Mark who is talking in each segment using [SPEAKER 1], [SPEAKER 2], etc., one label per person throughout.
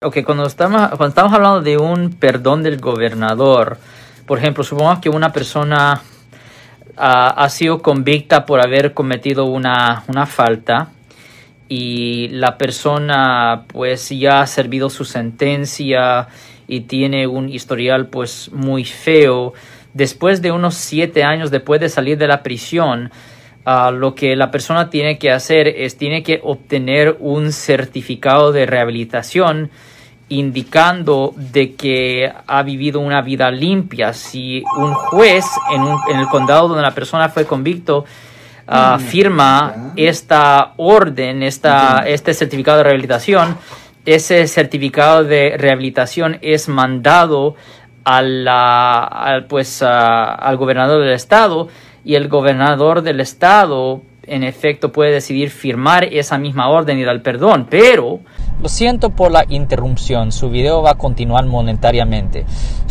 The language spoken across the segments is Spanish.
[SPEAKER 1] Ok, cuando estamos, hablando de un perdón del gobernador, por ejemplo, supongamos que una persona ah, ha sido convicta por haber cometido una falta y la persona pues ya ha servido su sentencia y tiene un historial pues muy feo. Después de unos siete años después de salir de la prisión, lo que la persona tiene que hacer es tiene que obtener un certificado de rehabilitación indicando de que ha vivido una vida limpia. Si un juez en, un- en el condado donde la persona fue convicto ah, firma esta orden, esta, este certificado de rehabilitación, ese certificado de rehabilitación es mandado a la- al, pues, ah, al gobernador del estado y el gobernador del estado en efecto puede decidir firmar esa misma orden y dar perdón, pero
[SPEAKER 2] Lo siento por la interrupción, su video va a continuar monetariamente.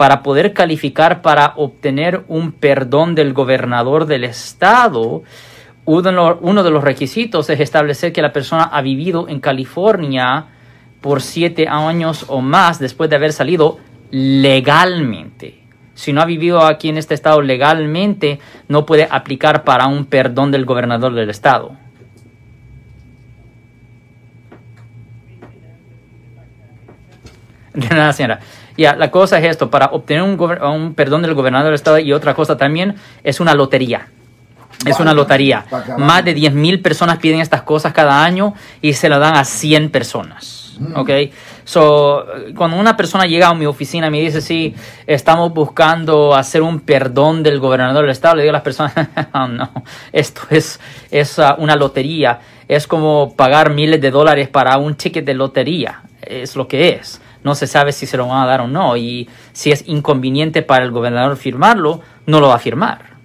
[SPEAKER 1] Para poder calificar para obtener un perdón del gobernador del estado, uno de los- requisitos es establecer que la persona ha vivido en California por siete años o más después de haber salido legalmente. Si no ha vivido aquí en este estado legalmente, no puede aplicar para un perdón del gobernador del estado. De nada, señora. Ya, la cosa es esto, para obtener un, perdón del gobernador del estado y otra cosa también es una lotería. Es una lotería. Más de 10 mil personas piden estas cosas cada año y se la dan a 100 personas. ¿Ok? So, cuando una persona llega a mi oficina y me dice, sí, estamos buscando hacer un perdón del gobernador del estado, le digo a las personas, "Oh, no, esto es, es ah, una lotería. Es como pagar miles de dólares para un ticket de lotería. Es lo que es. No se sabe si se lo van a dar o no. Y si es inconveniente para el gobernador firmarlo, no lo va a firmar.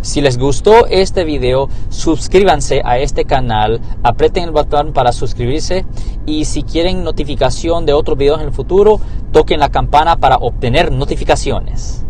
[SPEAKER 2] Si les gustó este video, suscríbanse a este canal, aprieten el botón para suscribirse y si quieren notificación de otros videos en el futuro, toquen la campana para obtener notificaciones.